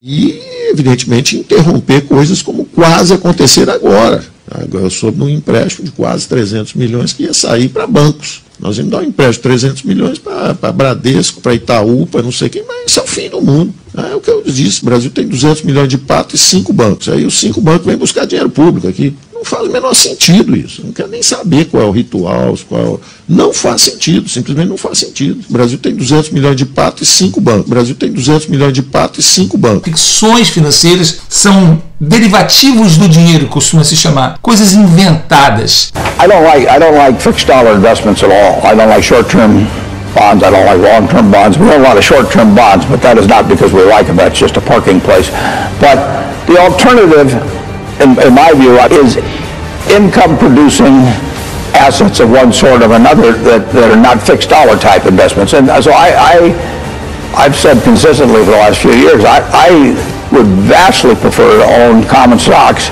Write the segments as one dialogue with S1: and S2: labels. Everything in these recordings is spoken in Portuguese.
S1: E, evidentemente, interromper coisas como quase acontecer agora. Agora, soube um empréstimo de quase 300 milhões que ia sair para bancos. Nós íamos dar um empréstimo de 300 milhões para Bradesco, para Itaú, para não sei quem, mas isso é o fim do mundo. É o que eu disse, o Brasil tem 200 milhões de patos e cinco bancos. Aí os cinco bancos vêm buscar dinheiro público aqui. Não faz o menor sentido isso. Não quero nem saber qual é o ritual, qual é o... Não faz sentido, simplesmente não faz sentido. O Brasil tem 200 milhões de patos e cinco bancos. O Brasil tem 200 milhões de patos e cinco bancos.
S2: Ficções financeiras são derivativos do dinheiro, costuma se chamar, coisas inventadas.
S3: I don't like I don't like fixed dollar investments at all. I don't like short-term bonds. I don't like long-term bonds. We own a lot of short-term bonds, but that is not because we like them. That's just a parking place. But the alternative in, in my view, uh, is income-producing assets of one sort or another that, that are not fixed dollar type investments. And uh, so I, I, I've said consistently for the last few years, I, I would vastly prefer to own common stocks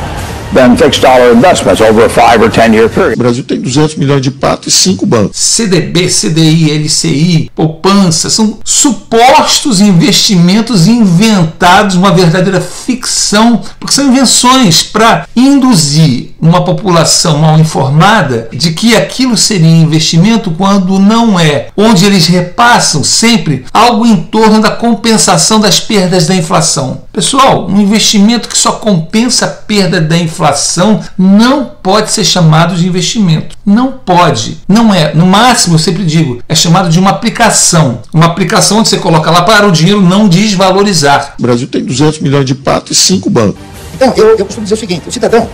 S3: than fixed dollar investments over a five or ten year period.
S1: O Brasil tem 200 milhões de patos e cinco bancos.
S2: CDB, CDI, LCI, poupança, são supostos investimentos inventados, uma verdadeira ficção, porque são invenções para induzir uma população mal informada de que aquilo seria investimento quando não é, onde eles repassam sempre algo em torno da compensação das perdas da inflação. Pessoal, um investimento que só compensa a perda da inflação não pode ser chamado de investimento. Não pode. Não é. No máximo, eu sempre digo, é chamado de uma aplicação. Uma aplicação onde você coloca lá para o dinheiro não desvalorizar.
S1: O Brasil tem 200 milhões de patos e cinco bancos.
S4: Então, eu, eu costumo dizer o seguinte: o cidadão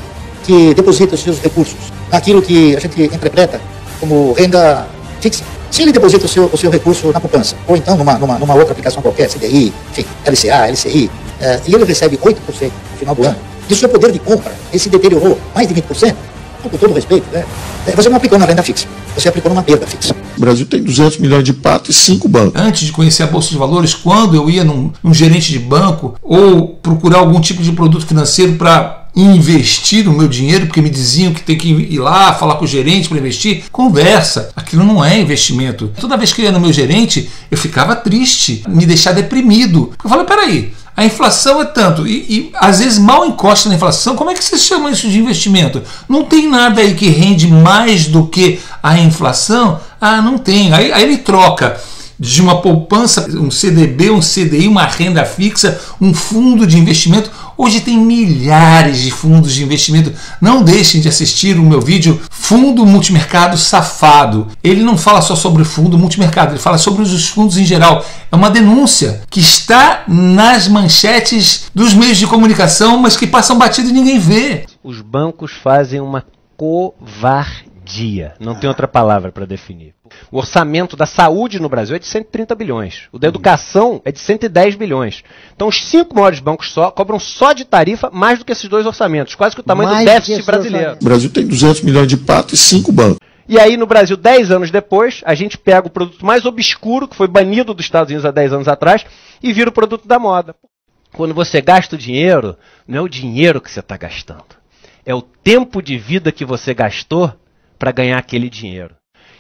S4: que deposita os seus recursos naquilo que a gente interpreta como renda fixa, se ele deposita o seu, o seu recurso na poupança, ou então numa, numa, numa outra aplicação qualquer, CDI, enfim, LCA, LCI, eh, e ele recebe 8% no final do ano, e o seu poder de compra, esse deteriorou mais de 20%, com todo respeito, né? Eh, você não aplicou na renda fixa, você aplicou numa perda fixa.
S1: O Brasil tem 200 milhões de patos e cinco bancos.
S2: Antes de conhecer a Bolsa de Valores, quando eu ia num, num gerente de banco ou procurar algum tipo de produto financeiro para investir o meu dinheiro, porque me diziam que tem que ir lá falar com o gerente para investir. Conversa. Aquilo não é investimento. Toda vez que eu ia no meu gerente, eu ficava triste, me deixar deprimido. Eu falei, peraí, a inflação é tanto, e, e, às vezes mal encosta na inflação, como é que você chama isso de investimento? Não tem nada aí que rende mais do que a inflação? Ah, não tem. Aí, aí ele troca de uma poupança, um CDB, um CDI, uma renda fixa, um fundo de investimento Hoje tem milhares de fundos de investimento. Não deixem de assistir o meu vídeo Fundo Multimercado Safado. Ele não fala só sobre fundo multimercado, ele fala sobre os fundos em geral. É uma denúncia que está nas manchetes dos meios de comunicação, mas que passam batido e ninguém vê.
S5: Os bancos fazem uma covardia. Não tem outra palavra para definir. O orçamento da saúde no Brasil é de 130 bilhões. O da educação é de 110 bilhões. Então, os cinco maiores bancos só cobram só de tarifa mais do que esses dois orçamentos, quase que o tamanho mais do déficit brasileiro.
S1: O Brasil tem 200 milhões de patos e cinco bancos.
S5: E aí, no Brasil, 10 anos depois, a gente pega o produto mais obscuro, que foi banido dos Estados Unidos há 10 anos atrás, e vira o produto da moda. Quando você gasta o dinheiro, não é o dinheiro que você está gastando. É o tempo de vida que você gastou para ganhar aquele dinheiro.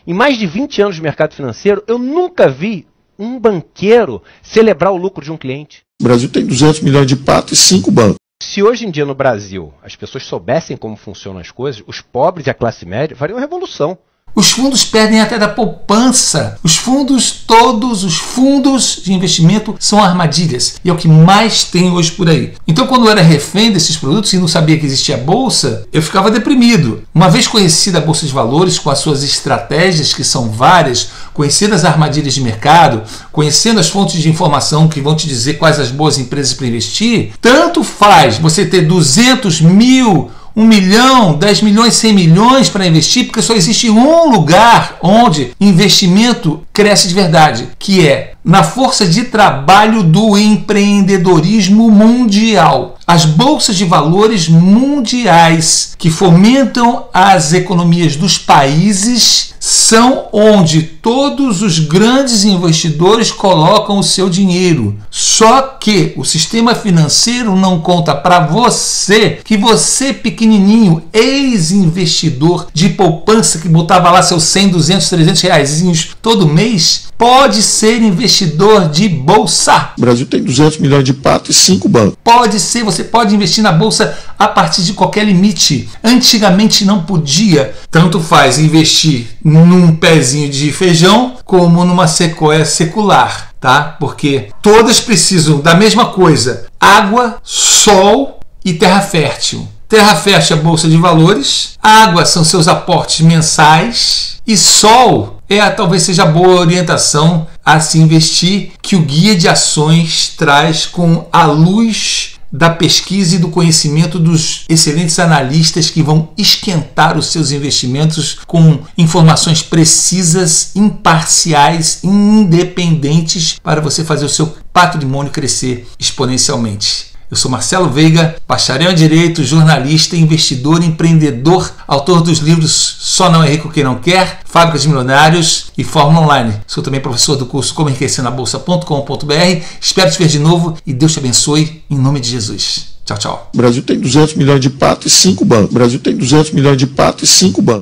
S5: Em mais de 20 anos de mercado financeiro, eu nunca vi um banqueiro celebrar o lucro de um cliente.
S1: O Brasil tem 200 milhões de patos e 5 bancos.
S5: Se hoje em dia no Brasil as pessoas soubessem como funcionam as coisas, os pobres e a classe média fariam revolução.
S2: Os fundos perdem até da poupança. Os fundos, todos os fundos de investimento são armadilhas. E é o que mais tem hoje por aí. Então, quando eu era refém desses produtos e não sabia que existia bolsa, eu ficava deprimido. Uma vez conhecida a Bolsa de Valores com as suas estratégias, que são várias, conhecendo as armadilhas de mercado, conhecendo as fontes de informação que vão te dizer quais as boas empresas para investir, tanto faz você ter 200 mil 1 milhão, 10 milhões, 100 milhões para investir, porque só existe um lugar onde investimento cresce de verdade, que é na força de trabalho do empreendedorismo mundial. As bolsas de valores mundiais que fomentam as economias dos países são onde todos os grandes investidores colocam o seu dinheiro. Só que o sistema financeiro não conta para você que você pequenininho, ex-investidor de poupança que botava lá seus 100, 200, 300 reais todo mês mês pode ser investidor de bolsa.
S1: O Brasil tem 200 milhões de patos e 5 bancos.
S2: Pode ser, você pode investir na bolsa a partir de qualquer limite. Antigamente não podia. Tanto faz investir num pezinho de feijão como numa sequoia secular, tá? Porque todas precisam da mesma coisa: água, sol e terra fértil. Terra fértil é a bolsa de valores, água são seus aportes mensais e sol é talvez seja a boa orientação a se investir que o guia de ações traz com a luz da pesquisa e do conhecimento dos excelentes analistas que vão esquentar os seus investimentos com informações precisas, imparciais, independentes para você fazer o seu patrimônio crescer exponencialmente. Eu sou Marcelo Veiga, bacharel em Direito, jornalista, investidor, empreendedor, autor dos livros Só Não é Rico Quem Não Quer, Fábricas de Milionários e Fórmula Online. Sou também professor do curso Como Enriquecer na Bolsa.com.br. Espero te ver de novo e Deus te abençoe em nome de Jesus. Tchau, tchau.
S1: O Brasil tem 200 milhões de patos e 5 bancos. O Brasil tem 200 milhões de patos e 5 bancos.